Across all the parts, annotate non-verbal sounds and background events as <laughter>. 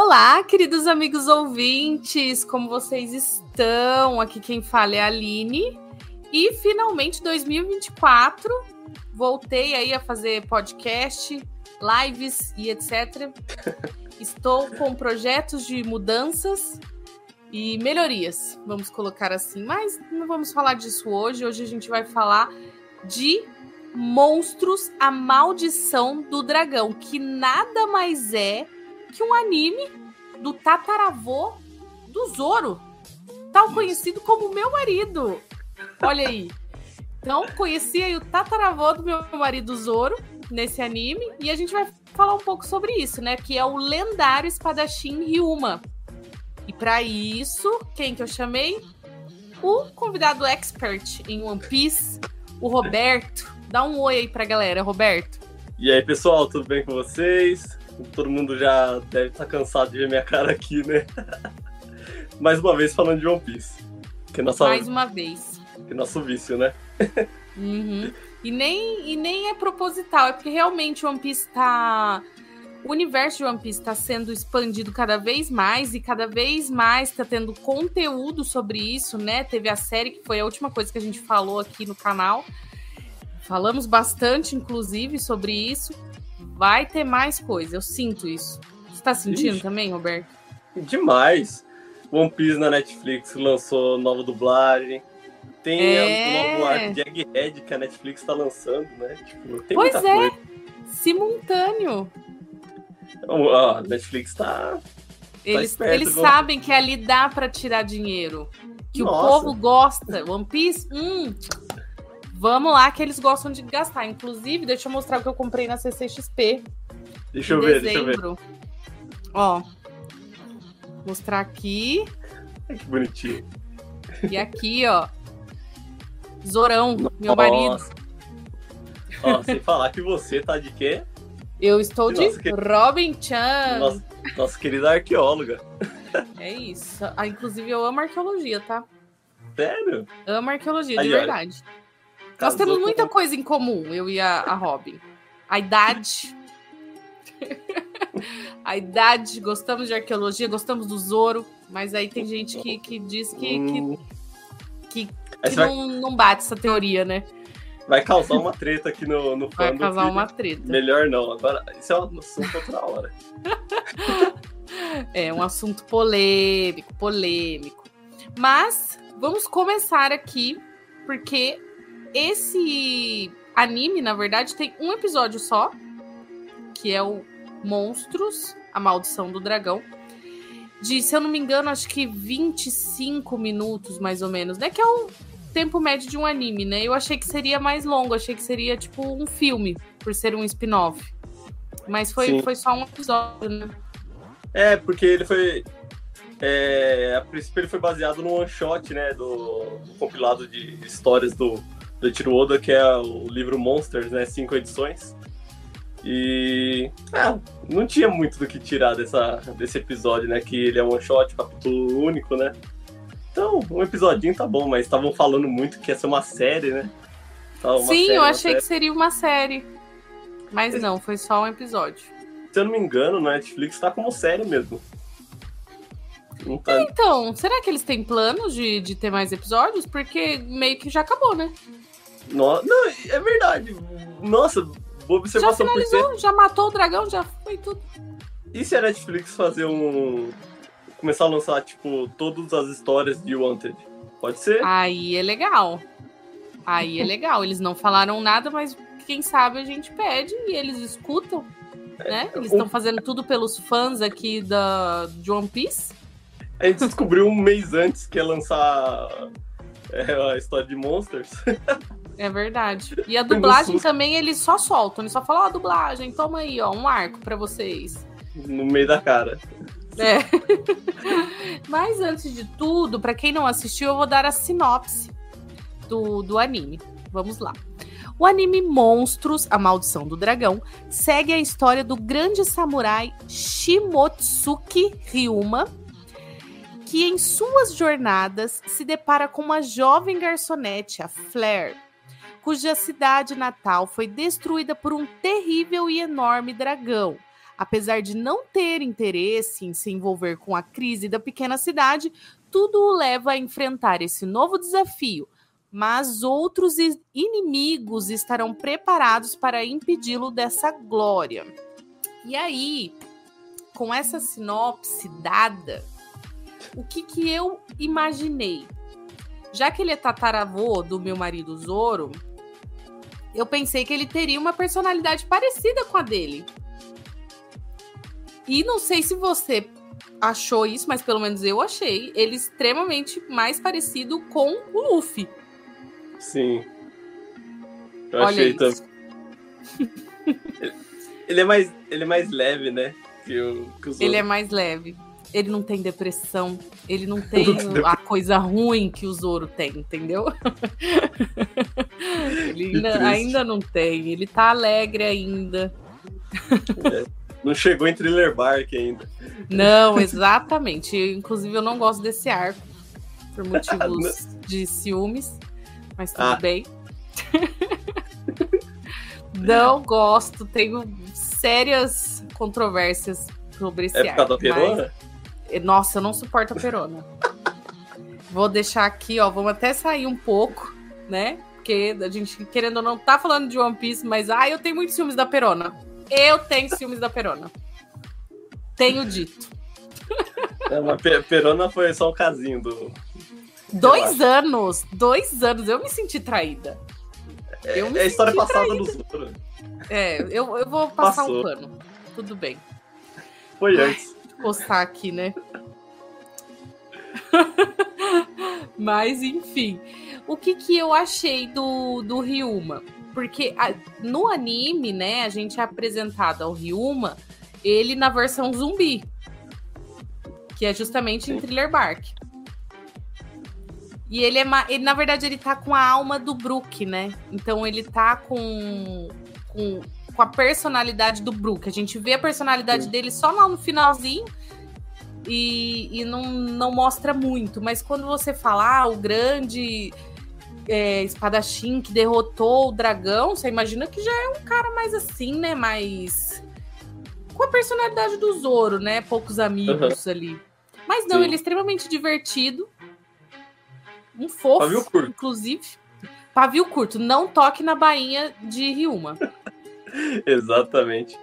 Olá, queridos amigos ouvintes, como vocês estão? Aqui quem fala é a Aline. E finalmente 2024, voltei aí a fazer podcast, lives e etc. <laughs> Estou com projetos de mudanças e melhorias, vamos colocar assim. Mas não vamos falar disso hoje. Hoje a gente vai falar de Monstros, a Maldição do Dragão, que nada mais é que um anime do tataravô do Zoro, tal conhecido como meu marido. Olha aí. Então, conheci aí o tataravô do meu marido Zoro nesse anime e a gente vai falar um pouco sobre isso, né? Que é o lendário espadachim Ryuma. E para isso, quem que eu chamei? O convidado expert em One Piece, o Roberto. Dá um oi aí pra galera, Roberto. E aí, pessoal, tudo bem com vocês? Todo mundo já deve estar tá cansado de ver minha cara aqui, né? <laughs> Mais uma vez falando de One Piece. Que é nossa... Mais uma vez. Que é nosso vício, né? Uhum. E, nem, e nem é proposital, é porque realmente One Piece tá o universo de One Piece está sendo expandido cada vez mais e cada vez mais está tendo conteúdo sobre isso, né? Teve a série que foi a última coisa que a gente falou aqui no canal. Falamos bastante, inclusive, sobre isso. Vai ter mais coisa, eu sinto isso. Você está sentindo Ixi, também, Roberto? Demais. One Piece na Netflix lançou nova dublagem. Tem é... o novo arco de Egghead que a Netflix está lançando, né? Tipo, pois é, coisa. simultâneo. A Netflix tá. Eles, tá eles sabem que ali dá para tirar dinheiro. Que Nossa. o povo gosta. One Piece, hum. Vamos lá, que eles gostam de gastar. Inclusive, deixa eu mostrar o que eu comprei na CCXP. Deixa eu ver, dezembro. deixa eu ver. Ó. Mostrar aqui. Que bonitinho. E aqui, ó. Zorão, meu marido. Ó, sem falar que você tá de quê? Eu estou de que... Robin Chan. Nossa, nossa querida arqueóloga. É isso. Ah, inclusive, eu amo arqueologia, tá? Sério? Amo arqueologia, Aí, de verdade. Nós temos muita com... coisa em comum, eu e a, a Robin. A idade. <laughs> a idade, gostamos de arqueologia, gostamos do Zoro, mas aí tem gente que, que diz que, hum. que, que, que não, vai... não bate essa teoria, né? Vai causar uma treta aqui no, no Vai causar uma treta. Melhor não. Agora, isso é um assunto outra hora. <laughs> é um assunto polêmico, polêmico. Mas vamos começar aqui, porque esse anime, na verdade, tem um episódio só, que é o Monstros, a Maldição do Dragão. De, se eu não me engano, acho que 25 minutos, mais ou menos, né? Que é o tempo médio de um anime, né? Eu achei que seria mais longo, achei que seria tipo um filme, por ser um spin-off. Mas foi, foi só um episódio, né? É, porque ele foi. É, a princípio ele foi baseado no one shot, né? Do, do compilado de histórias do, do Tiro Oda, que é o livro Monsters, né? Cinco edições. E. É, não tinha muito do que tirar dessa, desse episódio, né? Que ele é one shot, capítulo único, né? Então, um episodinho tá bom, mas estavam falando muito que ia ser uma série, né? Sim, série, eu achei que seria uma série. Mas não, foi só um episódio. Se eu não me engano, na Netflix tá como série mesmo. Tá... Então, será que eles têm planos de, de ter mais episódios? Porque meio que já acabou, né? No... Não, é verdade. Nossa, boa observação. Já finalizou, já matou o dragão, já foi tudo. E se a Netflix fazer um, começar a lançar, tipo, todas as histórias de Wanted. Pode ser? Aí é legal. Aí é legal. Eles não falaram nada, mas quem sabe a gente pede e eles escutam. Né? Eles estão fazendo tudo pelos fãs aqui da, de One Piece. A gente descobriu um mês antes que ia lançar é, a história de Monsters. <laughs> É verdade. E a dublagem também eles só soltam, eles só falam, ó, oh, dublagem, toma aí, ó, um arco para vocês. No meio da cara. É. <laughs> Mas antes de tudo, para quem não assistiu, eu vou dar a sinopse do, do anime. Vamos lá. O anime Monstros, A Maldição do Dragão, segue a história do grande samurai Shimotsuki Ryuma, que em suas jornadas se depara com uma jovem garçonete, a Flair, cuja cidade natal foi destruída por um terrível e enorme dragão, Apesar de não ter interesse em se envolver com a crise da pequena cidade, tudo o leva a enfrentar esse novo desafio, mas outros inimigos estarão preparados para impedi-lo dessa glória. E aí, com essa sinopse dada, o que, que eu imaginei? Já que ele é tataravô do meu marido Zoro, eu pensei que ele teria uma personalidade parecida com a dele. E não sei se você achou isso, mas pelo menos eu achei ele extremamente mais parecido com o Luffy. Sim. Eu Olha achei também. <laughs> ele é mais ele é mais leve, né? Que o, que ele é mais leve. Ele não tem depressão. Ele não tem a coisa ruim que o Zoro tem, entendeu? <laughs> ele ainda, ainda, não tem. Ele tá alegre ainda. É, não chegou em Thriller Bark ainda. Não, exatamente. Inclusive, eu não gosto desse arco. Por <laughs> motivos de ciúmes. Mas tudo ah. bem. não <laughs> gosto. Tenho sérias controvérsias sobre esse é arco. É mas... Nossa, eu não suporto a perona. Vou deixar aqui, ó. Vamos até sair um pouco, né? Porque a gente, querendo ou não, tá falando de One Piece, mas ah, eu tenho muitos ciúmes da perona. Eu tenho ciúmes da perona. Tenho dito. É, mas perona foi só um casinho do. Dois anos! Dois anos! Eu me senti traída. É, é a história passada dos outros. É, eu, eu vou passar Passou. um pano. Tudo bem. Foi antes postar aqui, né? <laughs> Mas, enfim. O que, que eu achei do, do Ryuma? Porque a, no anime, né, a gente é apresentado ao Ryuma, ele na versão zumbi. Que é justamente em Thriller Bark. E ele é. Ele, na verdade, ele tá com a alma do Brook, né? Então ele tá com, com com a personalidade do Brook. A gente vê a personalidade Sim. dele só lá no finalzinho e, e não, não mostra muito. Mas quando você fala, ah, o grande é, espadachim que derrotou o dragão, você imagina que já é um cara mais assim, né? Mais. Com a personalidade do Zoro, né? Poucos amigos uhum. ali. Mas não, Sim. ele é extremamente divertido. Um fofo, inclusive. Pavio curto, não toque na bainha de Ryuma. <laughs> <laughs> Exatamente.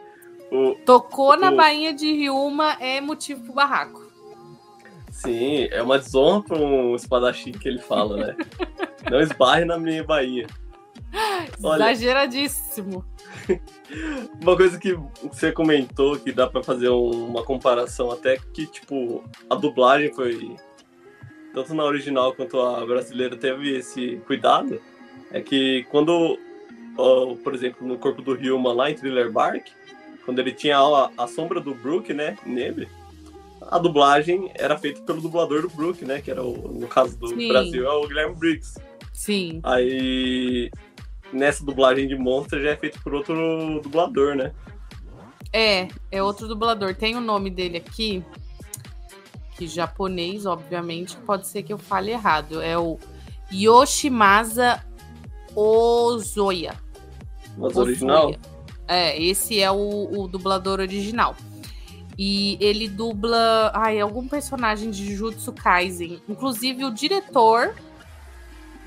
O, Tocou o, na bainha de Ryuma é motivo pro barraco. Sim, é uma desonra para um espadachim que ele fala, né? <laughs> Não esbarre na minha bainha. Olha, Exageradíssimo. <laughs> Uma coisa que você comentou que dá para fazer uma comparação até que, tipo, a dublagem foi. Tanto na original quanto a brasileira teve esse cuidado. É que quando ou, por exemplo, no corpo do Ryuma lá em Thriller Bark, quando ele tinha a, a sombra do Brook, né, nele, a dublagem era feita pelo dublador do Brook, né, que era o, no caso do Sim. Brasil, é o Guilherme Briggs. Sim. Aí, nessa dublagem de Monster já é feito por outro dublador, né? É, é outro dublador. Tem o nome dele aqui, que japonês, obviamente, pode ser que eu fale errado. É o Yoshimasa Ozoya. Mas original? É, esse é o, o, dublador original. E ele dubla ai, algum personagem de Jujutsu Kaisen. Inclusive, o diretor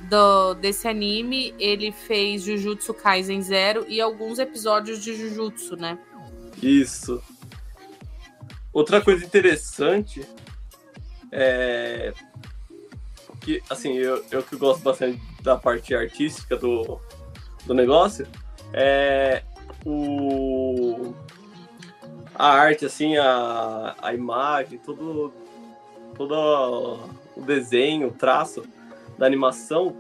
do, desse anime, ele fez Jujutsu Kaisen Zero e alguns episódios de Jujutsu, né? Isso. Outra coisa interessante é que, assim, eu, eu que gosto bastante da parte artística do, do negócio, é, o, a arte, assim, a, a imagem, todo, todo o desenho, o traço da animação,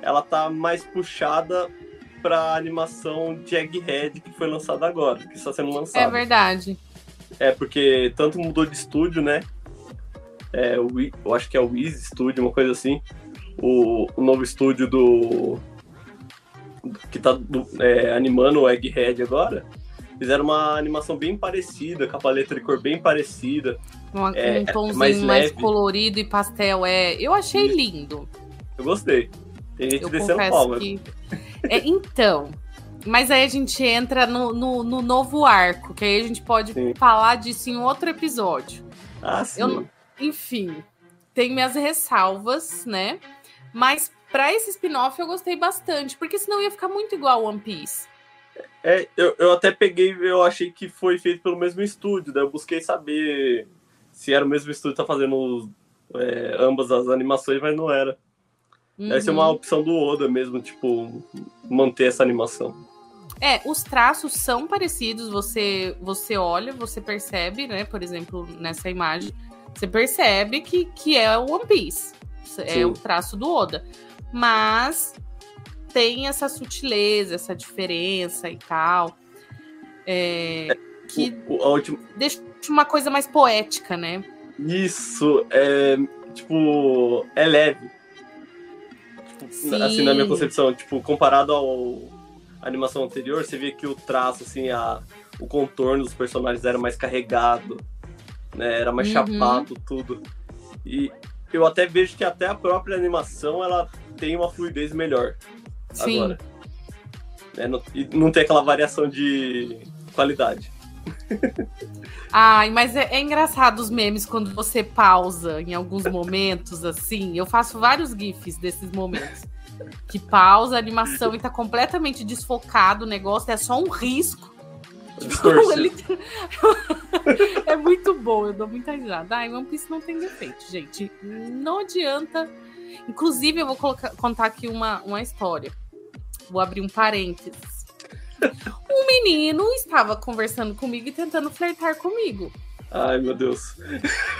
ela tá mais puxada para animação de Egghead que foi lançada agora, que está sendo lançada. É verdade. É, porque tanto mudou de estúdio, né? É, eu acho que é o Wiz Studio, uma coisa assim. O, o novo estúdio do, que tá é, animando o Egghead agora, fizeram uma animação bem parecida, com a paleta de cor bem parecida. Uma, é, um tomzinho mais, mais, colorido e pastel, é. Eu achei lindo. Eu gostei. Tem gente eu descendo palma. Que... É, então, mas aí a gente entra no, no, no, novo arco, que aí a gente pode sim. falar disso em outro episódio. Ah, sim. Eu, enfim, tem minhas ressalvas, né? Mas para esse spin-off eu gostei bastante, porque senão ia ficar muito igual One Piece. É, eu, eu até peguei, eu achei que foi feito pelo mesmo estúdio, daí eu busquei saber se era o mesmo estúdio que tá fazendo é, ambas as animações, mas não era. Uhum. Deve ser uma uhum. opção do Oda mesmo, tipo, manter essa animação. É, os traços são parecidos, você você olha, você percebe, né? Por exemplo, nessa imagem, você percebe que, que é o One Piece. É Sim. o traço do Oda. Mas tem essa sutileza, essa diferença e tal. É, é que o, o, última... deixa uma coisa mais poética, né? Isso, é tipo, é leve. Tipo, assim, na minha concepção, tipo, comparado ao a animação anterior, você vê que o traço, assim, a, o contorno dos personagens era mais carregado, né? Era mais uhum. chapado, tudo. E eu até vejo que até a própria animação, ela tem uma fluidez melhor Sim. agora. É, não, e não tem aquela variação de qualidade. <laughs> Ai, mas é, é, engraçado os memes quando você pausa em alguns momentos, assim. Eu faço vários GIFs desses momentos. Que pausa a animação e tá completamente desfocado o negócio, é só um risco. <laughs> <laughs> é muito bom, eu dou muita risada. Ai, One Piece não tem defeito, gente. Não adianta. Inclusive, eu vou colocar, contar aqui uma, uma história. Vou abrir um parênteses um menino estava conversando comigo e tentando flertar comigo. Ai, meu Deus.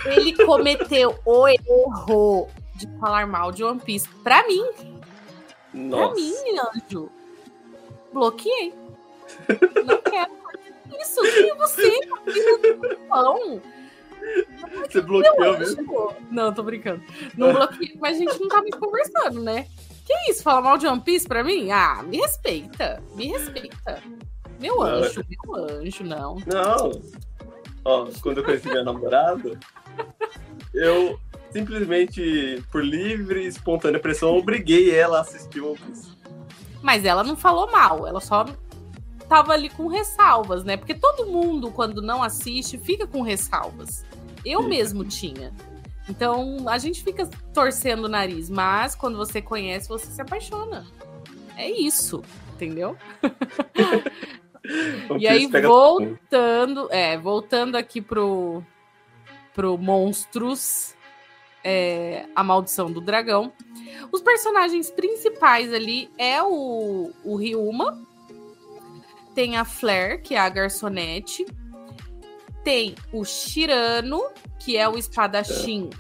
Ele cometeu o erro de falar mal de One Piece pra mim. Nossa. Pra mim, anjo. Bloqueei. Não quero isso. Quem é você? Pão. Você bloqueou mesmo? Não, tô brincando. Não bloqueei, mas a gente não tá mais conversando, né? Que isso? Fala mal de One Piece pra mim? Ah, me respeita. Me respeita. Meu anjo, é... meu anjo, não. Não. Ó, quando eu conheci minha namorada, eu simplesmente, por livre e espontânea pressão, obriguei ela a assistir One Piece. Mas ela não falou mal, ela só tava ali com ressalvas, né? Porque todo mundo, quando não assiste, fica com ressalvas. Eu mesmo tinha. Então, a gente fica torcendo o nariz, mas quando você conhece, você se apaixona. É isso, entendeu? <laughs> e aí, voltando, é, voltando aqui pro, pro Monstros, é, A Maldição do Dragão. Os personagens principais ali é o, o Ryuma, tem a Flair, que é a garçonete, tem o Shirano, que é o espadachim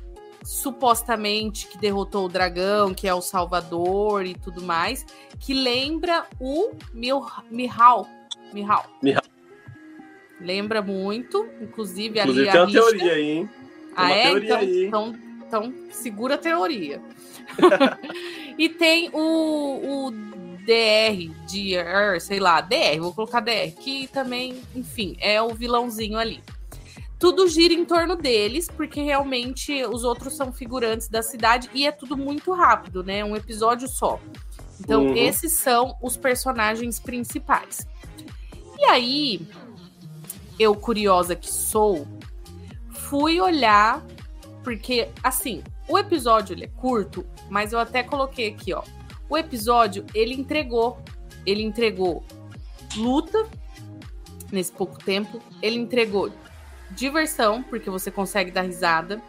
supostamente que derrotou o dragão, que é o Salvador e tudo mais, que lembra o Mil Mihal. Mihal. Mihal. Lembra muito, inclusive, inclusive ali tem a uma teoria aí, hein? Tem ah, é? Então, aí. Então, então, segura a teoria. <laughs> <laughs> e tem o, o DR, DR, sei lá, DR, vou colocar DR, que também, enfim, é o vilãozinho ali tudo gira em torno deles, porque realmente os outros são figurantes da cidade e é tudo muito rápido, né? Um episódio só. Então, uhum. esses são os personagens principais. E aí, eu, curiosa que sou, fui olhar, porque, assim, o episódio ele é curto, mas eu até coloquei aqui, ó. O episódio, ele entregou. Ele entregou luta nesse pouco tempo. Ele entregou diversão, porque você consegue dar risada.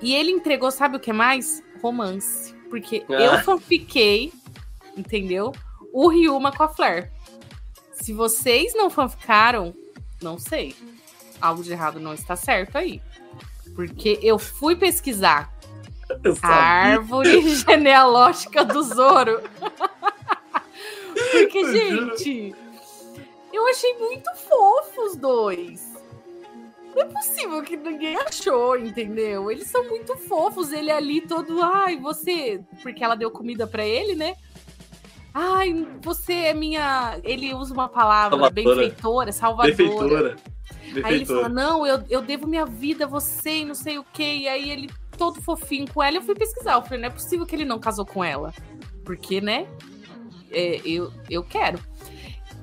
E ele entregou, sabe o que mais? Romance. Porque ah. eu fanfiquei, entendeu? O Ryuma com a Flair. Se vocês não fanficaram, não sei. Algo de errado não está certo aí. Porque eu fui pesquisar árvore <laughs> genealógica do Zoro. <laughs> Porque, gente, eu achei muito fofo os dois. Não é possível que ninguém achou, entendeu? Eles são muito fofos, ele ali todo, ai, você, porque ela deu comida para ele, né? Ai, você é minha. Ele usa uma palavra salvadora. benfeitora, salvadora. Defeitora. Aí ele fala: Não, eu, eu devo minha vida a você e não sei o quê. E aí ele, todo fofinho com ela, eu fui pesquisar. Eu falei: Não é possível que ele não casou com ela. Porque, né? É, eu, eu quero.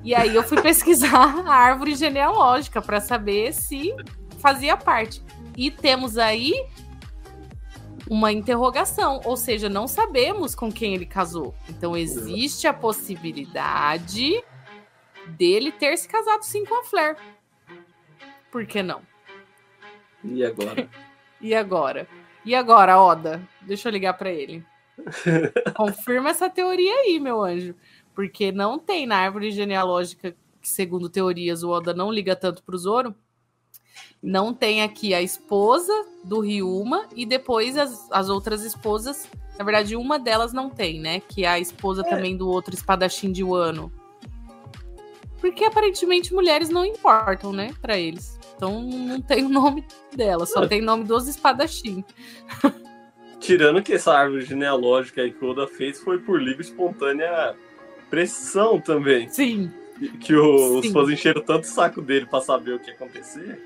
E aí eu fui <laughs> pesquisar a árvore genealógica para saber se fazia parte. E temos aí uma interrogação, ou seja, não sabemos com quem ele casou. Então existe a possibilidade dele ter se casado sim com a Flair. Por que não? E agora? <laughs> e agora? E agora, Oda? Deixa eu ligar para ele. <laughs> Confirma essa teoria aí, meu anjo. Porque não tem na árvore genealógica, que segundo teorias o Oda não liga tanto pro Zoro. Não tem aqui a esposa do Ryuma e depois as, as outras esposas. Na verdade, uma delas não tem, né? Que é a esposa é. também do outro espadachim de Wano. Porque aparentemente mulheres não importam, né? Para eles. Então não tem o <laughs> nome dela, só tem nome dos espadachim. Tirando que essa árvore genealógica aí que o Oda fez foi por livre espontânea pressão também. Sim. Que o, os fãs encheram tanto o saco dele para saber o que ia acontecer.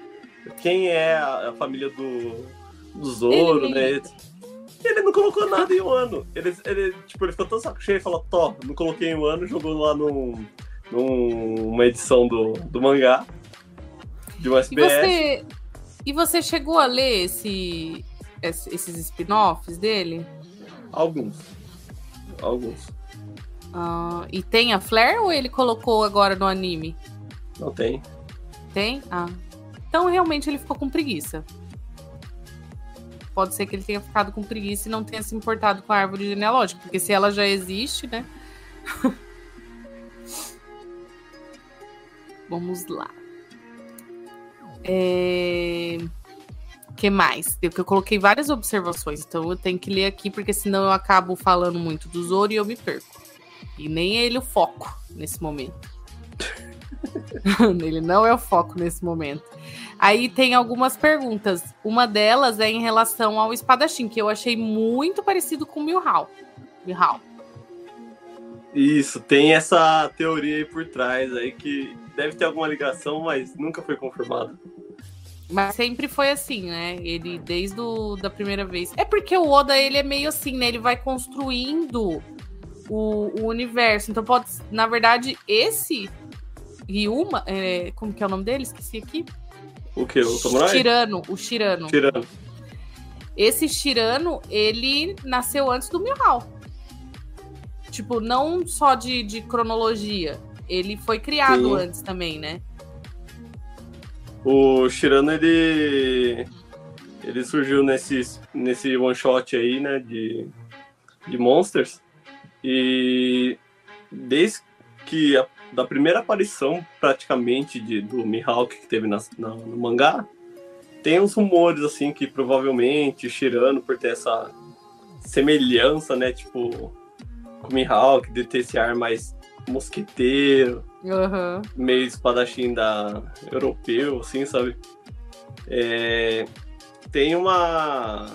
Quem é a, a família do, do Zoro, ele... né? Ele não colocou nada em um ano. Ele, ele, tipo, ele ficou tão saco cheio e falou, Tó, não coloquei em um ano, jogou lá num, numa edição do, do mangá de um SBS. E você, e você chegou a ler esse, esses spin-offs dele? Alguns. Alguns. Uh, e tem a Flare ou ele colocou agora no anime? Não tem. Tem? Ah. Então realmente ele ficou com preguiça. Pode ser que ele tenha ficado com preguiça e não tenha se importado com a árvore genealógica, porque se ela já existe, né? <laughs> Vamos lá. É... que mais? Eu, coloquei várias observações, então eu tenho que ler aqui, porque senão eu acabo falando muito do Zoro e eu me perco. E nem é ele o foco nesse momento. <laughs> ele não é o foco nesse momento. Aí tem algumas perguntas. Uma delas é em relação ao espadachim, que eu achei muito parecido com o Milhau. Milhau. Isso, tem essa teoria aí por trás aí que deve ter alguma ligação, mas nunca foi confirmado. Mas sempre foi assim, né? Ele, desde o, da primeira vez. É porque o Oda, ele é meio assim, né? Ele vai construindo o, o universo. Então, pode. Na verdade, esse Ryuma. É, como que é o nome dele? Esqueci aqui. O que? O Samurai? Tirano, o Shirano. Tirano. Esse Shirano, ele nasceu antes do Mihawk. Tipo, não só de, de cronologia. Ele foi criado Sim. antes também, né? O Shirano, ele. Ele surgiu nesse, nesse one shot aí, né? De, de Monsters. E desde que a, da primeira aparição, praticamente, de, do Mihawk que teve na, na, no mangá, tem uns rumores, assim, que provavelmente Shirano, por ter essa semelhança, né? Tipo, com o Mihawk, de ter esse ar mais mosqueteiro, uhum. meio espadachim da europeu, assim, sabe? É, tem uma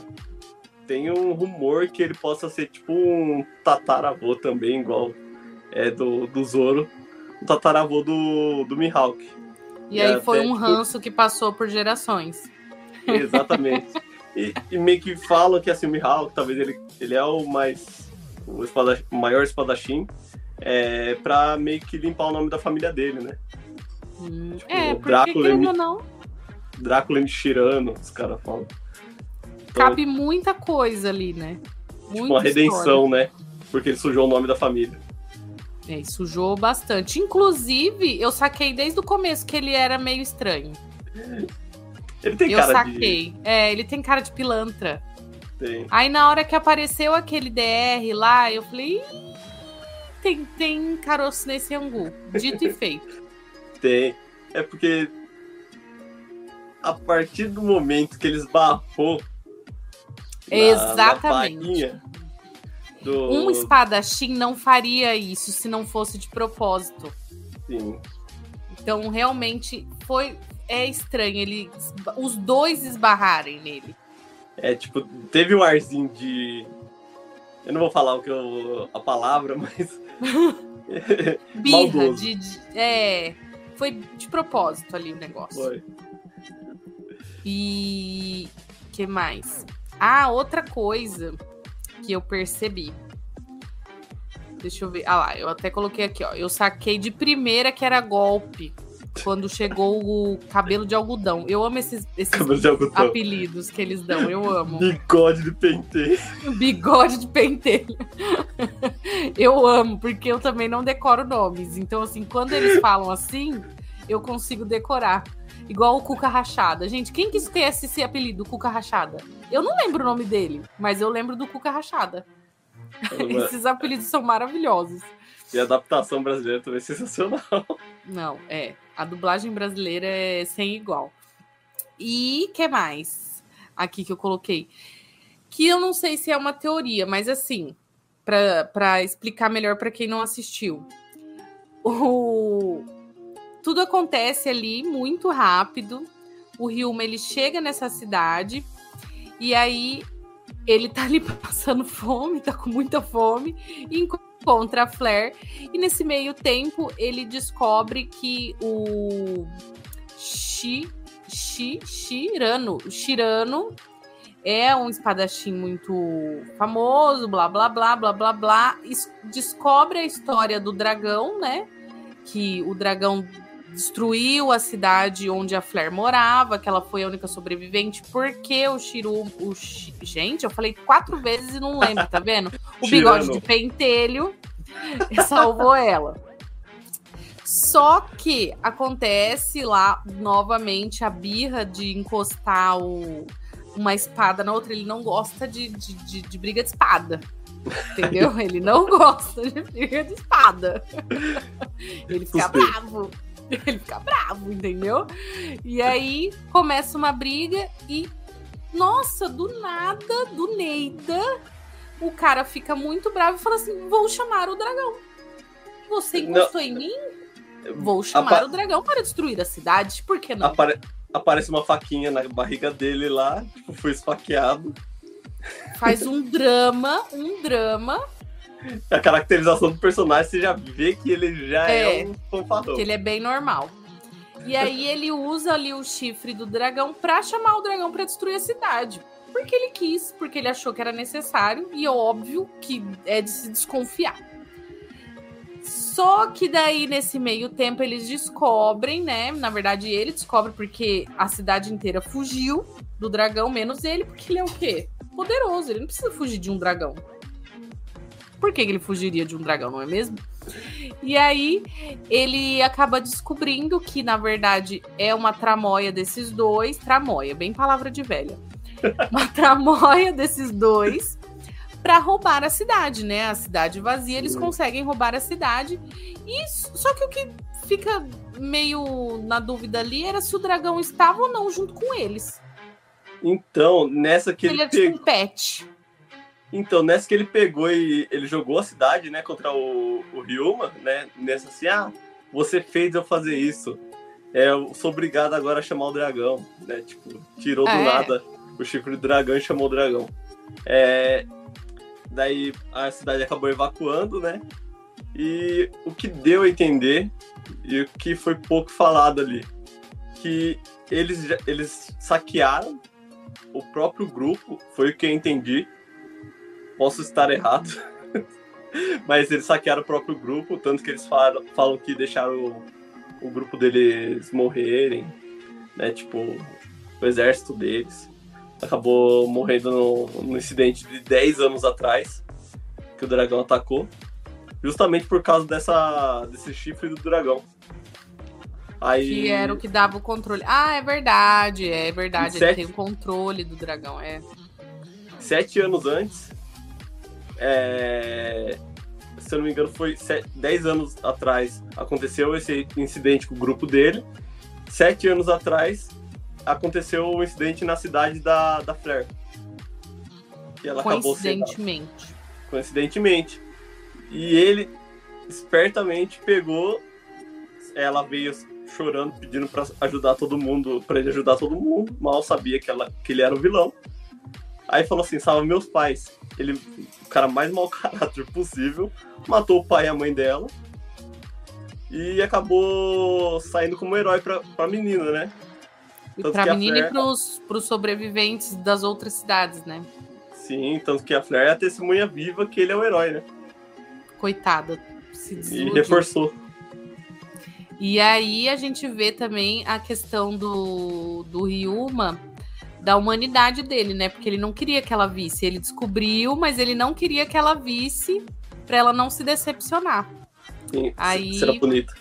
tem um rumor que ele possa ser tipo um tataravô também, igual é do, do Zoro, um tataravô do, do Mihawk. E, e aí foi um tipo... ranço que passou por gerações. Exatamente. e, e, meio que falam que assim, o Mihawk, talvez ele, ele é o mais o maior espadachim, é, pra meio que limpar o nome da família dele, né? Hum, tipo, é, porque Drácula querendo não. Drácula Tirano, os caras falam. Então, Cabe muita coisa ali, né? Muita tipo uma redenção, história. né? Porque ele sujou o nome da família. É, sujou bastante. Inclusive, eu saquei desde o começo que ele era meio estranho. Ele tem eu cara saquei. de... É, ele tem cara de pilantra. Tem. Aí na hora que apareceu aquele DR lá, eu falei, tem, tem caroço nesse angu. Dito e feito. Tem. É porque a partir do momento que eles barrou Exatamente. Na, na do... Um espadachim não faria isso se não fosse de propósito. Sim. Então realmente foi é estranho ele os dois esbarrarem nele. É, tipo, teve um arzinho de. Eu não vou falar o que eu, a palavra, mas. <laughs> Birra, de, de, É. Foi de propósito ali o negócio. Foi. E. que mais? Ah, outra coisa que eu percebi. Deixa eu ver. Ah lá, eu até coloquei aqui, ó. Eu saquei de primeira que era golpe. Quando chegou o cabelo de algodão. Eu amo esses, esses apelidos que eles dão. Eu amo. Bigode de pentelho. Bigode de pentelho. <laughs> eu amo, porque eu também não decoro nomes. Então, assim, quando eles falam assim, eu consigo decorar. Igual o Cuca Rachada. Gente, quem que esquece esse apelido, Cuca Rachada? Eu não lembro o nome dele, mas eu lembro do Cuca Rachada. <laughs> Esses apelidos são maravilhosos. E a adaptação brasileira também é sensacional. Não, é. A dublagem brasileira é sem igual. E que mais? Aqui que eu coloquei. Que eu não sei se é uma teoria, mas assim, para explicar melhor para quem não assistiu. O... Tudo acontece ali muito rápido. O Ryuma ele chega nessa cidade e aí ele tá ali <laughs> passando fome, tá com muita fome, e a Flair. E nesse meio tempo, ele descobre que o Shi, Shi, Shirano, Shirano é um espadachim muito famoso, blá blá blá blá blá blá. Descobre a história do dragão, né? Que o dragão destruiu a cidade onde a Flair morava, que ela foi a única sobrevivente, porque o Shiru. O, gente, eu falei quatro vezes e não lembro, tá vendo? O bigode de pentelho <laughs> salvou ela. Só que acontece lá novamente a birra de encostar o, uma espada na outra. Ele não gosta de, de, de, de briga de espada. Entendeu? <laughs> Ele não gosta de briga de espada. Ele fica bravo. <laughs> Ele fica bravo, entendeu? E aí começa uma briga e, nossa, do nada, do Neida, o cara fica muito bravo e fala assim: vou chamar o dragão. Você encostou não. em mim? Vou chamar Apa... o dragão para destruir a cidade. Por que não? Apare... Aparece uma faquinha na barriga dele lá, tipo, foi esfaqueado. Faz um drama, um drama a caracterização do personagem, você já vê que ele já é, é um fanfarrão. Que ele é bem normal. E aí ele usa ali o chifre do dragão pra chamar o dragão para destruir a cidade. Porque ele quis, porque ele achou que era necessário, e óbvio que é de se desconfiar. Só que daí, nesse meio tempo, eles descobrem, né? Na verdade, ele descobre porque a cidade inteira fugiu do dragão, menos ele, porque ele é o quê? Poderoso, ele não precisa fugir de um dragão. Por que ele fugiria de um dragão, não é mesmo? E aí ele acaba descobrindo que, na verdade, é uma tramóia desses dois. Tramóia, bem palavra de velha. <laughs> Uma tramóia desses dois para roubar a cidade, né? A cidade vazia, eles conseguem roubar a cidade. E só que o que fica meio na dúvida ali era se o dragão estava ou não junto com eles. Então, nessa que ele, ele é tipo um pet. Então, nessa que ele pegou e ele jogou a cidade, né, contra o, o Ryuma, né, nessa assim, ah, você fez eu fazer isso. É, eu sou obrigado agora a chamar o dragão, né, tipo, tirou do é. nada o chifre do dragão e chamou o dragão. É, daí a cidade acabou evacuando, né, e o que deu a entender, e o que foi pouco falado ali, que eles, eles saquearam o próprio grupo, foi o que eu entendi, Posso estar errado. <laughs> Mas eles saquearam o próprio grupo, tanto que eles falam, falam que deixaram o, o grupo deles morrerem, né? Tipo, o exército deles. Acabou morrendo no, no incidente de 10 anos atrás, que o dragão atacou. Justamente por causa dessa, desse chifre do dragão. Aí... Que era o que dava o controle. Ah, é verdade, é verdade. Ele tem o controle do dragão, é. Sete anos antes, é, se eu não me engano, foi 10 anos atrás aconteceu esse incidente com o grupo dele. Sete anos atrás aconteceu o um incidente na cidade da, da Flair. E ela Coincidentemente. Acabou sendo, coincidentemente. E ele espertamente pegou. Ela veio chorando, pedindo para ajudar todo mundo, para ele ajudar todo mundo. Mal sabia que, ela, que ele era o vilão. Aí falou assim: salva meus pais. Ele, o cara mais mau <laughs> caráter possível, matou o pai e a mãe dela. E acabou saindo como herói pra, pra menina, né? E tanto pra menina Flair... e pros, pros sobreviventes das outras cidades, né? Sim, tanto que a Flair é a testemunha viva que ele é o herói, né? coitada. Se E reforçou. E aí a gente vê também a questão do, do Ryuma, da humanidade dele, né? Porque ele não queria que ela visse. Ele descobriu, mas ele não queria que ela visse pra ela não se decepcionar. Sim, Aí- Será bonito.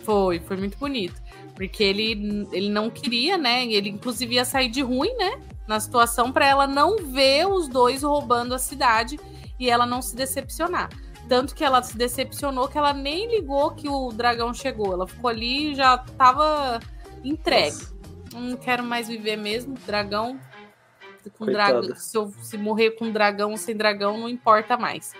Foi, foi muito bonito. Porque ele, ele não queria, né? Ele inclusive ia sair de ruim, né? Na situação pra ela não ver os dois roubando a cidade e ela não se decepcionar. Tanto que ela se decepcionou que ela nem ligou que o dragão chegou. Ela ficou ali e já tava entregue. Nossa, Não quero mais viver mesmo. Dragão. Com Coitada. dragão se, eu, se morrer com dragão ou sem dragão, não importa mais.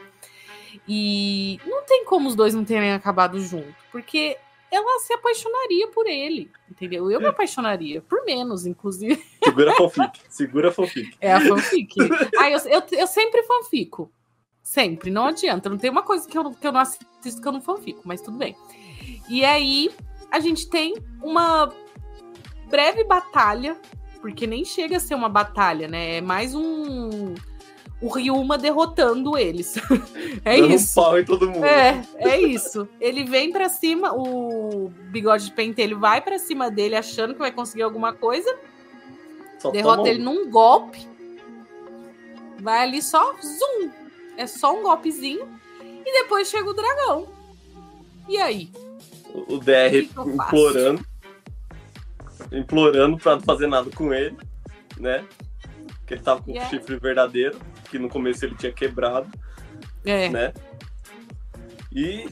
E não tem como os dois não terem acabado junto. Porque ela se apaixonaria por ele. Entendeu? Eu me apaixonaria. Por menos, inclusive. <laughs> Segura a fanfic. Segura a fanfic. É a fanfic. ah, eu, eu, eu sempre fanfico. Sempre. Não adianta. Não tem uma coisa que eu, que eu não assisto que eu não fanfico, mas tudo bem. E aí, a gente tem uma breve batalha, porque nem chega a ser uma batalha, né? É mais um. O Ryuma derrotando eles. <laughs> é Dando isso. um pau em todo mundo. É, é isso. Ele vem pra cima, o bigode de pentelho vai pra cima dele achando que vai conseguir alguma coisa, Só derrota um. ele num golpe. Vai ali só, zoom. É só um golpezinho. E depois chega o dragão. E aí? O DR eu faço? implorando. Implorando pra não fazer nada com ele, né? Porque ele tava com o chifre verdadeiro, que no começo ele tinha quebrado, É, né? E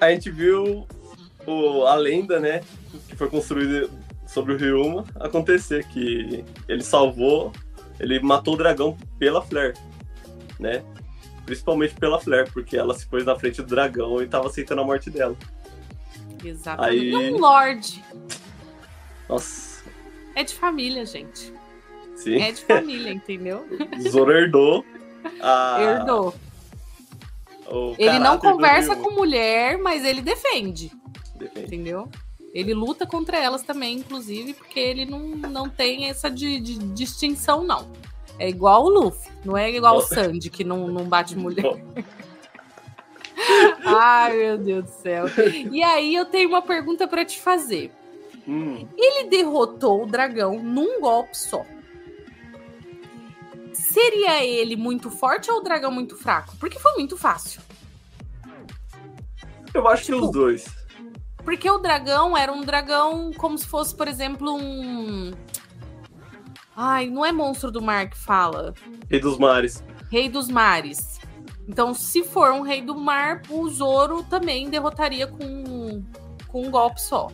a gente viu o, a lenda, né? Que foi construída sobre o Ryuma acontecer, que ele salvou, ele matou o dragão pela Flare, né? Principalmente pela Flare, porque ela se pôs na frente do dragão e tava aceitando a morte dela. exatamente. Aí- um lorde. Nossa, É de família, gente. sim. É de família, entendeu? <laughs> Zoro herdou a, Herdou. Ele não conversa com mulher, mas ele defende. Defende. entendeu? Ele luta contra elas também, inclusive, porque ele não, não tem essa de, de distinção, não. É igual o Luffy, não é igual o. Sandy, que não, não bate mulher. <laughs> Ai, meu Deus do céu. E aí eu tenho uma pergunta pra te fazer. Hum, Ele derrotou o dragão num golpe só. Seria ele muito forte ou o dragão muito fraco? Porque foi muito fácil. eu acho que Tipo, os dois. Porque o dragão era um dragão como se fosse, por exemplo, um. Ai, não é monstro do mar que fala. Rei dos mares. Rei dos mares. Então, se for um rei do mar, o Zoro também derrotaria com, com um golpe só.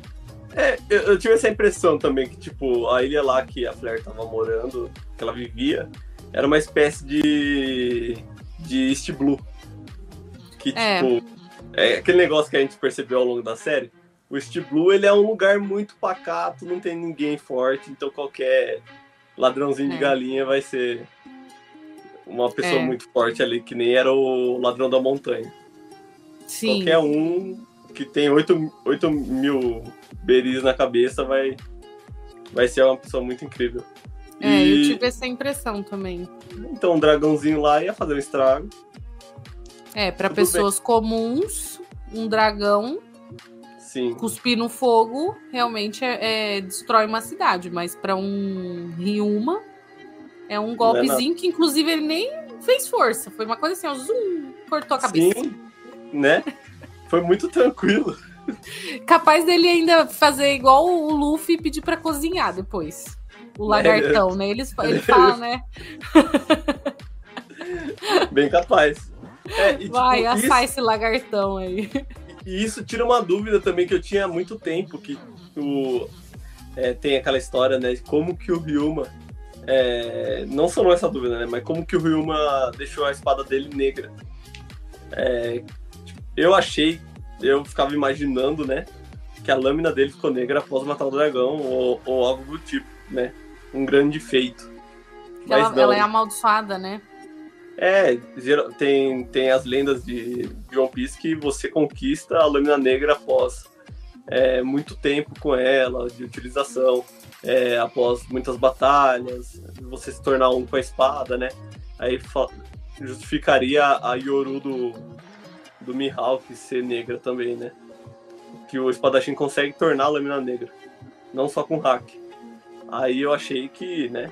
É, eu, eu tive essa impressão também que, tipo, a ilha lá que a Flair tava morando, que ela vivia, era uma espécie de. de East Blue. Que, É. tipo, é aquele negócio que a gente percebeu ao longo da série. O East Blue, ele é um lugar muito pacato, não tem ninguém forte, então qualquer ladrãozinho de É. galinha vai ser uma pessoa É. muito forte ali, que nem era o ladrão da montanha. Sim. Qualquer um que tem 8, 8 mil beris na cabeça vai, vai ser uma pessoa muito incrível. É, eu E, tive essa impressão também. Então, um dragãozinho lá ia fazer um estrago. É, para pessoas comuns, um dragão Sim. cuspir no fogo realmente é, é- destrói uma cidade, mas para um Ryuma é um golpezinho que inclusive ele nem fez força, foi uma coisa assim, ó, zoom, cortou a cabeça. Sim, né? Foi muito tranquilo. Capaz dele ainda fazer igual o Luffy e pedir para cozinhar depois. O lagartão, né? Eles, ele fala, né? <laughs> Bem capaz. É, e, tipo, Vai isso, assar esse lagartão aí. e isso tira uma dúvida também que eu tinha há muito tempo, que o, é, tem aquela história, né? de Como que o Ryuma. é, não só essa dúvida, né? Mas como que o Ryuma deixou a espada dele negra. É, tipo, eu achei, eu ficava imaginando, né? Que a lâmina dele ficou negra após matar o dragão, ou, ou algo do tipo, né? Um grande feito. Mas Ela, não. ela é amaldiçoada, né? É, tem, tem as lendas de, de One Piece que você conquista a lâmina negra após é, muito tempo com ela, de utilização, é, após muitas batalhas, você se tornar um com a espada, né? Aí justificaria a Yoru do, do Mihawk ser negra também, né? Que o espadachim consegue tornar a lâmina negra, não só com hack. Aí eu achei que, né,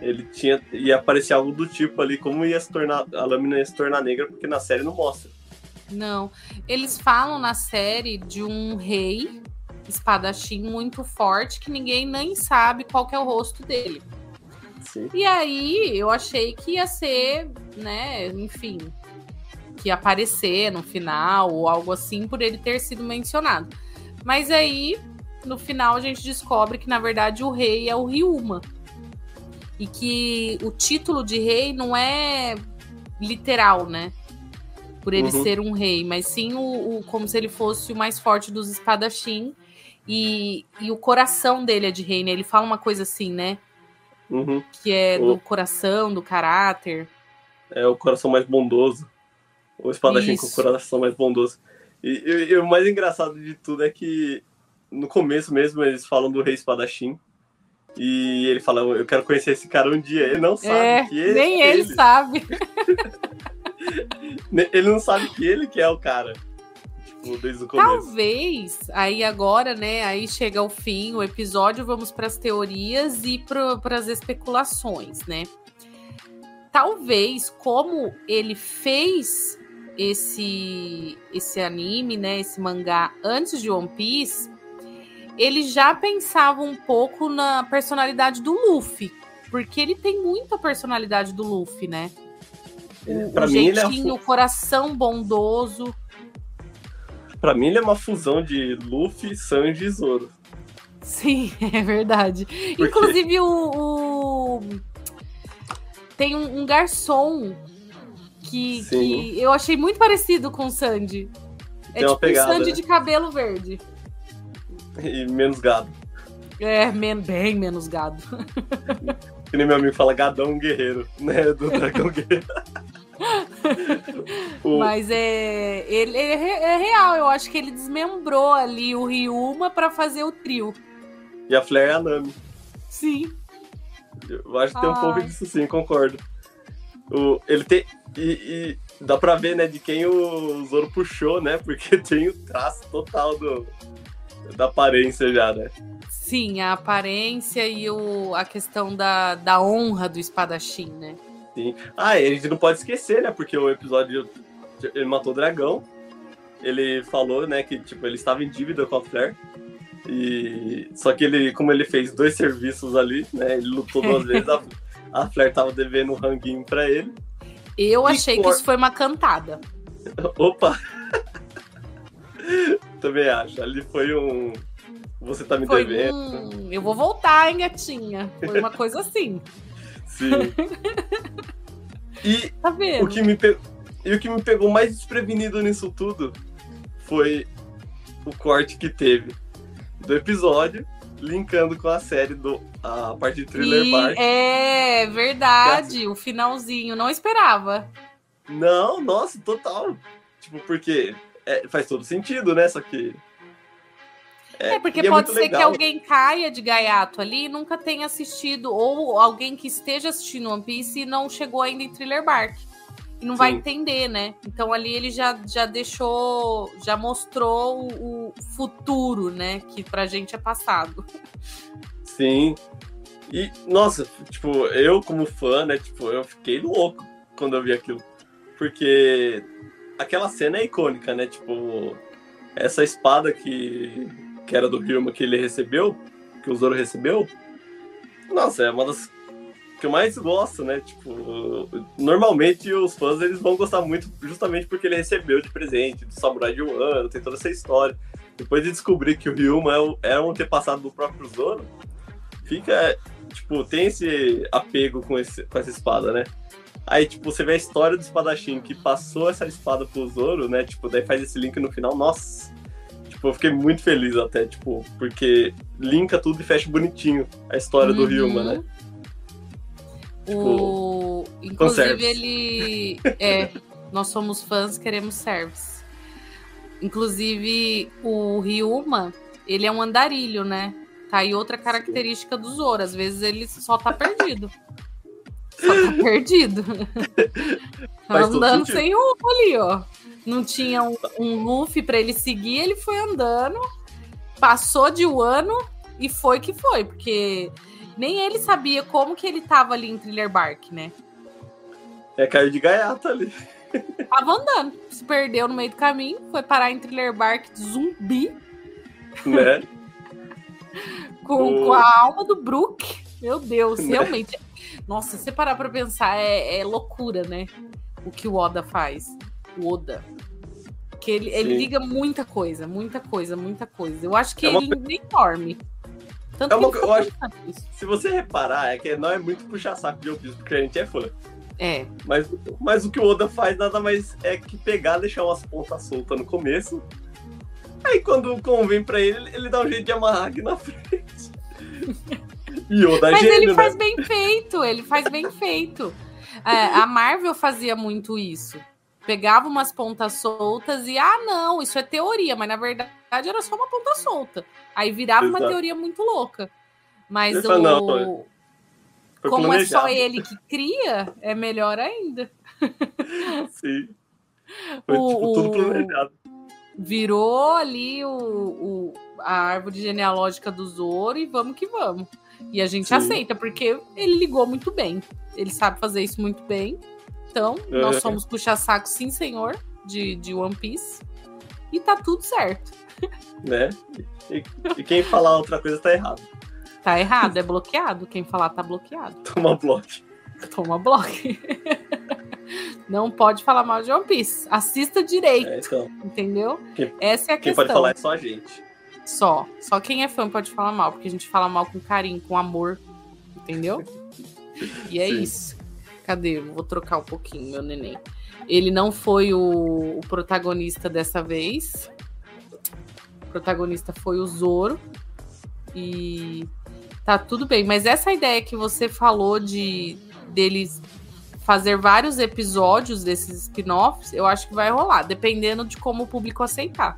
ele tinha ia aparecer algo do tipo ali, como ia se tornar a lâmina ia se tornar negra, porque na série não mostra. Não, eles falam na série de um rei espadachim muito forte que ninguém nem sabe qual é o rosto dele. Sim. E aí eu achei que ia ser, né, enfim, que aparecer no final ou algo assim por ele ter sido mencionado. Mas aí no final a gente descobre que na verdade o rei é o Ryuma. E que o título de rei não é literal, né? Por ele uhum. ser um rei, mas sim o, o, como se ele fosse o mais forte dos espadachim e, e o coração dele é de rei, né? Ele fala uma coisa assim, né? Uhum. Que é do coração, do caráter. É o coração mais bondoso. O espadachim Isso. com o coração mais bondoso. E, e, e, o mais engraçado de tudo é que no começo mesmo eles falam do rei espadachim. E ele fala, eu quero conhecer esse cara um dia. Ele não sabe é, que ele. Nem ele, ele sabe. <laughs> ele não sabe que ele que é o cara tipo, desde o começo. Talvez, aí agora, né, aí chega ao fim o episódio, vamos para as teorias e para as especulações, né? Talvez, como ele fez esse esse anime, né, esse mangá antes de One Piece, ele já pensava um pouco na personalidade do Luffy, porque ele tem muita personalidade do Luffy, né? O, o mim, jeitinho, é o coração bondoso. Pra mim, ele é uma fusão de Luffy, Sanji e Zoro. Sim, <laughs> é verdade. Inclusive, o, o, Tem um, um garçom que, que, eu achei muito parecido com o Sanji. É Tem tipo um Sanji né? de cabelo verde. E menos gado. É, men bem menos gado. <laughs> Que nem meu amigo fala gadão guerreiro, né? Do dragão guerreiro. <laughs> Mas é, ele é, é, real, eu acho que ele desmembrou ali o Ryuma para fazer o trio. E a Flair é a Nami. Sim. Eu acho que tem um pouco disso sim, concordo. O, ele tem. E, e, dá pra ver, né, de quem o Zoro puxou, né? Porque <laughs> tem o traço total do, da aparência já, né? Sim, a aparência e o, a questão da, da honra do espadachim, né? Sim. Ah, e a gente não pode esquecer, né? Porque o episódio ele matou o dragão. Ele falou, né, que tipo, ele estava em dívida com a Flair. E só que ele, como ele fez dois serviços ali, né? Ele lutou duas <laughs> vezes, a, a Flair tava devendo um ranguinho pra ele. Eu achei que isso foi uma cantada. Opa! <laughs> Também acho. Ali foi um. Você tá me foi devendo. Um... Eu vou voltar, hein, gatinha? Foi uma coisa assim. Sim. <laughs> E tá o que me pe... e o que me pegou mais desprevenido nisso tudo foi o corte que teve do episódio linkando com a série do a parte de Thriller Bark. É verdade, o finalzinho, não esperava. Não, nossa, total. Tipo, porque é, faz todo sentido, né? Só que é, é porque é pode ser legal. que alguém caia de gaiato ali e nunca tenha assistido, ou alguém que esteja assistindo One Piece e não chegou ainda em Thriller Bark. E não Sim. vai entender, né? Então ali ele já, já deixou, já mostrou o, o futuro, né? Que pra gente é passado. <laughs> Sim. E, nossa, tipo, eu como fã, né? Tipo, eu fiquei louco quando eu vi aquilo. Porque aquela cena é icônica, né? Tipo, essa espada que que era do Ryuma que ele recebeu, que o Zoro recebeu, nossa, é uma das que eu mais gosto, né? Tipo, normalmente os fãs eles vão gostar muito justamente porque ele recebeu de presente do Samurai de Wano, tem toda essa história. Depois de descobrir que o Ryuma é, é um antepassado do próprio Zoro, fica, tipo, tem esse apego com, esse, com essa espada, né? Aí, tipo, você vê a história do espadachim que passou essa espada pro Zoro, né? Tipo, daí faz esse link no final, nossa, Tipo, eu fiquei muito feliz até, tipo, porque linka tudo e fecha bonitinho a história uhum. do Ryuma, né? Tipo, o... Inclusive, ele. É, nós somos fãs, queremos service. Inclusive, o Ryuma, ele é um andarilho, né? Tá aí outra característica do Zoro. Às vezes ele só tá perdido. Só tá <laughs> perdido. Andando sem rumo ali, ó. não tinha um, um Luffy para ele seguir, ele foi andando, passou de um ano e foi que foi, porque nem ele sabia como que ele tava ali em Thriller Bark, né? É, caiu de gaiata ali. <laughs> Tava andando, se perdeu no meio do caminho, foi parar em Thriller Bark de zumbi. Né? Com, com a alma do Brook. Meu Deus, <laughs> né? realmente. Nossa, se parar pra pensar, é, é, loucura, né? O que o Oda faz. O Oda. Que ele, ele liga muita coisa, muita coisa, muita coisa. Eu acho que é uma... ele nem dorme. Tanto é uma... eu acho... Se você reparar, é que não é muito puxar saco de One porque a gente é fã. É. Mas, mas o que o Oda faz nada mais é que pegar, deixar umas pontas soltas no começo. Aí quando convém pra ele, ele dá um jeito de amarrar aqui na frente. E Oda Mas gênio, ele faz né? bem feito, ele faz bem feito. É, a Marvel fazia muito isso. Pegava umas pontas soltas e, ah, não, isso é teoria, mas na verdade era só uma ponta solta. Aí virava Exato. uma teoria muito louca. Mas o. Não, como planejado. é só ele que cria, é melhor ainda. <laughs> Sim. Foi o, tipo, tudo planejado. Virou ali o, o, a árvore genealógica do Zoro e vamos que vamos. E a gente Sim. aceita, porque ele ligou muito bem. Ele sabe fazer isso muito bem. Então, é. nós somos puxa-saco, sim, senhor, de, de One Piece. E tá tudo certo. Né? E, e quem falar outra coisa tá errado. Tá errado, é bloqueado. Quem falar tá bloqueado. Toma bloco. Toma bloco. <laughs> Não pode falar mal de One Piece. Assista direito. É, então. Entendeu? Quem, Essa é a quem questão. Quem pode falar é só a gente. Só. Só quem é fã pode falar mal, porque a gente fala mal com carinho, com amor. Entendeu? E é Sim. isso. Cadê? Vou trocar um pouquinho, meu neném. Ele não foi o, o protagonista dessa vez. O protagonista foi o Zoro. E Tá tudo bem, mas essa ideia que você falou de deles fazer vários episódios desses spin-offs, eu acho que vai rolar, dependendo de como o público aceitar.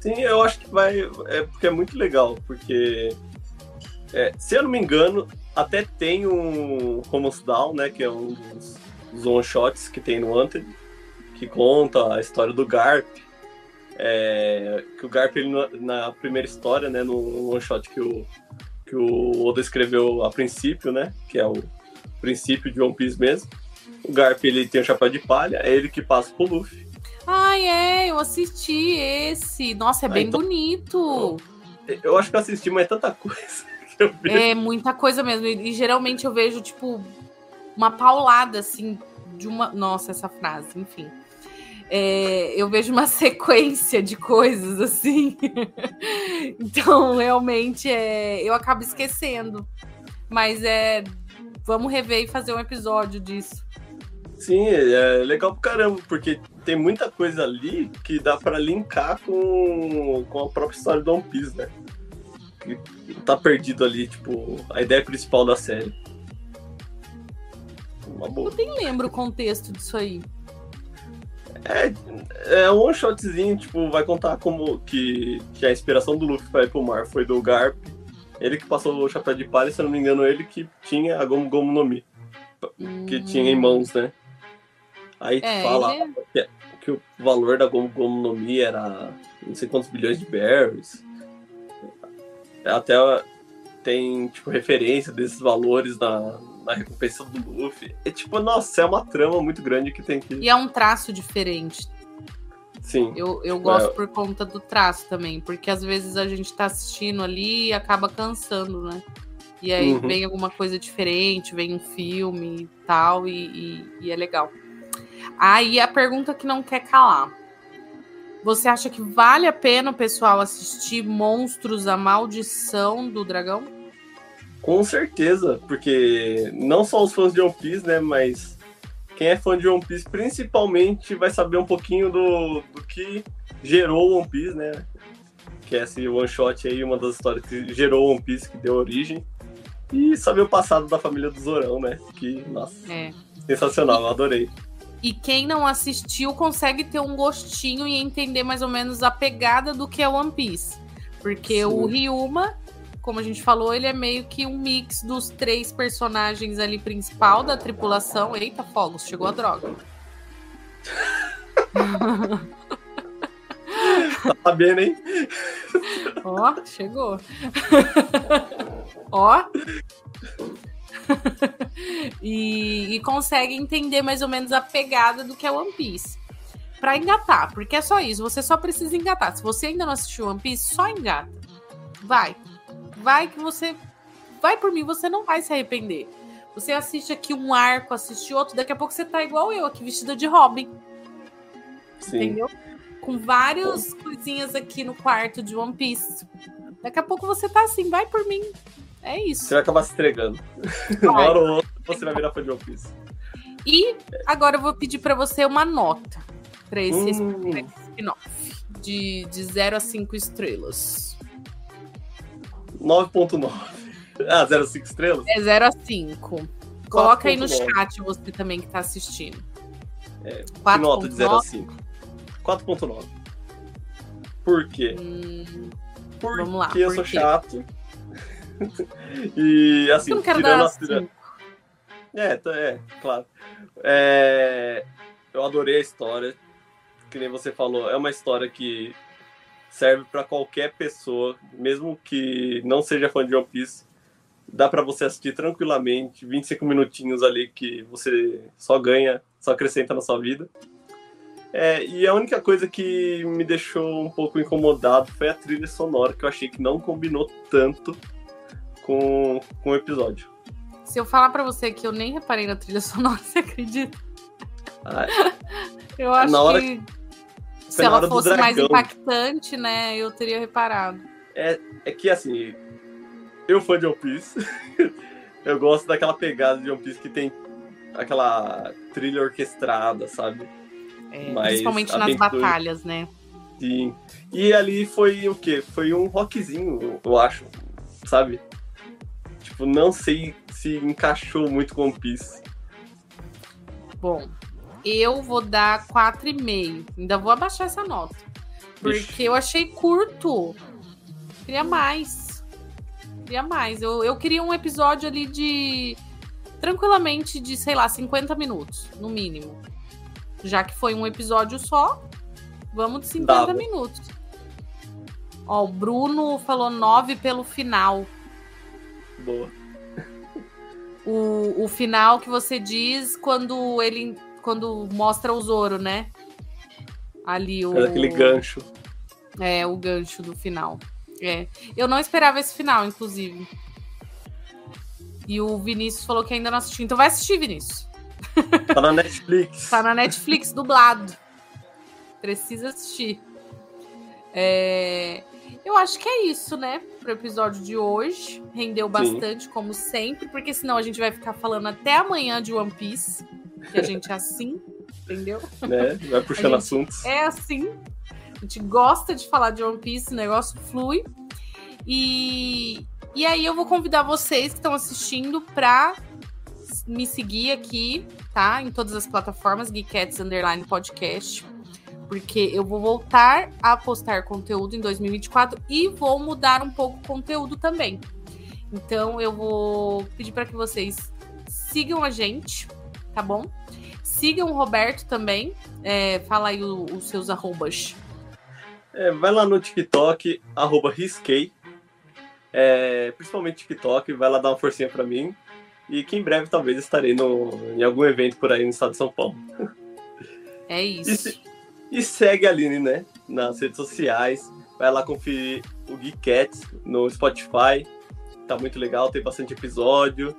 Sim, eu acho que vai. É porque é muito legal, porque. É, se eu não me engano, até tem um Homos Down, né? Que é um dos, dos one-shots que tem no Wanted, que conta a história do Garp. É, que o Garp, ele, na primeira história, né? No one-shot que o, que o Oda escreveu a princípio, né? Que é o princípio de One Piece mesmo. O Garp ele tem o chapéu de palha, é ele que passa pro Luffy. Ai, é, eu assisti esse. Nossa, é ah, bem então, bonito. Eu, eu, acho que eu assisti, mas é tanta coisa. <laughs> É muita coisa mesmo. E, e geralmente eu vejo, tipo, uma paulada assim de uma. Nossa, essa frase, enfim é, eu vejo uma <laughs> sequência de coisas assim. <laughs> então, realmente, é, eu acabo esquecendo. Mas é. Vamos rever e fazer um episódio disso. Sim, é legal pro caramba, porque tem muita coisa ali que dá para linkar com, com a própria história do One Piece, né? Que tá perdido ali, tipo, a ideia principal da série. Uma boa. Eu nem lembro o contexto disso aí. É, é um one shotzinho, tipo, vai contar como que, que a inspiração do Luffy para ir pro mar foi do Garp. Ele que passou o chapéu de palha, se eu não me engano, ele que tinha a Gomu Gomu no Mi. Que hum. tinha em mãos, né? Aí é, fala ele... que, que, o valor da Gomu Gomu no Mi era não sei quantos bilhões de berries. Até tem, tipo, referência desses valores na, na recompensa do Luffy. É tipo, nossa, é uma trama muito grande que tem que. E é um traço diferente. Sim. Eu, eu gosto é... por conta do traço também, porque às vezes a gente tá assistindo ali e acaba cansando, né? E aí uhum. vem alguma coisa diferente, vem um filme e tal, e, e, e é legal. Aí a pergunta que não quer calar. Você acha que vale a pena o pessoal assistir Monstros, a Maldição do Dragão? Com certeza, porque não só os fãs de One Piece, né, mas quem é fã de One Piece principalmente vai saber um pouquinho do, do que gerou One Piece, né? Que é esse one shot aí, uma das histórias que gerou One Piece, que deu origem. E saber o passado da família do Zorão, né? Que, nossa, é. sensacional, eu adorei. E quem não assistiu consegue ter um gostinho e entender mais ou menos a pegada do que é One Piece. Porque Sim. o Ryuma como a gente falou, ele é meio que um mix dos três personagens ali principal da tripulação. Eita, fogos, chegou a droga. tá sabendo, hein? Ó, chegou. Ó. e, e consegue entender mais ou menos a pegada do que é One Piece. Pra engatar, porque é só isso. Você só precisa engatar. Se você ainda não assistiu One Piece, só engata. Vai. Vai que você. Vai por mim, você não vai se arrepender. Você assiste aqui um arco, assiste outro, daqui a pouco você tá igual eu, aqui vestida de Robin. Sim. Entendeu? Com várias coisinhas aqui no quarto de One Piece. Daqui a pouco você tá assim, vai por mim. É isso. Você vai acabar se entregando. Uma hora ou outra você vai virar fã de One Piece. E agora eu vou pedir para você uma nota para esse, hum. spin-off. De, de 0 a 5 estrelas. 9.9. Ah, 0 a 5 estrelas? É 0 a 5. Coloca aí no 9. chat você também que tá assistindo. É, nota de 0 a 5? 4.9. Por quê? Hum, Porque vamos lá, eu por sou quê? chato. <laughs> e assim, eu não quero tirando dar a É, é, claro. É, eu adorei a história. Que nem você falou, é uma história que serve para qualquer pessoa, mesmo que não seja fã de One Piece. Dá para você assistir tranquilamente, 25 minutinhos ali que você só ganha, só acrescenta na sua vida. É, e a única coisa que me deixou um pouco incomodado foi a trilha sonora, que eu achei que não combinou tanto com, com o episódio. Se eu falar para você que eu nem reparei na trilha <laughs> sonora, você acredita? Ah, eu acho hora, que se ela fosse mais impactante, né, eu teria reparado. É, é que assim, eu fã de One Piece, <laughs> eu gosto daquela pegada de One Piece que tem aquela trilha orquestrada, sabe? É, principalmente nas batalhas, né? Sim. E ali foi o quê? Foi um rockzinho, eu acho, sabe? Tipo, não sei se encaixou muito com One Piece. Bom, eu vou dar 4,5. Ainda vou abaixar essa nota. Porque Ixi. eu achei curto. Queria mais. Queria mais. Eu, eu queria um episódio ali de. Tranquilamente de, sei lá, 50 minutos, no mínimo. Já que foi um episódio só, vamos de 50 Dava. minutos. Ó, o Bruno falou 9 pelo final. Boa. O, o final que você diz quando ele. Quando mostra o Zoro, né? Ali o. É aquele gancho. É, o gancho do final. É. Eu não esperava esse final, inclusive. E o Vinícius falou que ainda não assistiu. Então vai assistir, Vinícius. Tá na Netflix. <laughs> tá na Netflix, dublado. Precisa assistir. É... Eu acho que é isso, né? Pro episódio de hoje. Rendeu bastante, Sim. como sempre, porque senão a gente vai ficar falando até amanhã de One Piece. Que a gente é assim, entendeu? Né? Vai puxando assuntos. É assim. A gente gosta de falar de One Piece, o negócio flui. E, e aí eu vou convidar vocês que estão assistindo para me seguir aqui, tá? Em todas as plataformas, Geekettes Underline Podcast. Porque eu vou voltar a postar conteúdo em 2024 e vou mudar um pouco o conteúdo também. Então eu vou pedir para que vocês sigam a gente, tá bom? Sigam o Roberto também. É, fala aí os seus arrobas. É, vai lá no TikTok, arroba risquei. É, principalmente TikTok, vai lá dar uma forcinha para mim. E que em breve talvez estarei no, em algum evento por aí no estado de São Paulo. É isso. E, e segue a Aline, né? Nas redes sociais. Vai lá conferir o Geekets no Spotify. Tá muito legal, tem bastante episódio.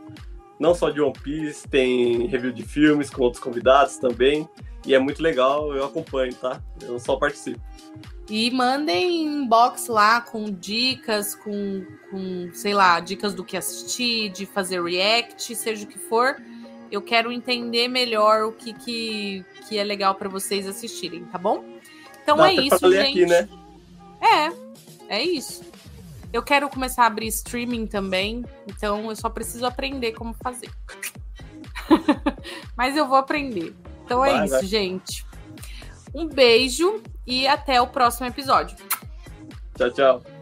Não só de One Piece, tem review de filmes com outros convidados também. E é muito legal, eu acompanho, tá? Eu só participo. E mandem inbox lá com dicas, com, com, sei lá, dicas do que assistir, de fazer react, seja o que for. Eu quero entender melhor o que, que, que é legal para vocês assistirem, tá bom? Então Dá é isso, gente. Aqui, né? É, é isso. Eu quero começar a abrir streaming também, então eu só preciso aprender como fazer. <laughs> Mas eu vou aprender. Então vai, é isso, vai. gente. Um beijo e até o próximo episódio. Tchau, tchau.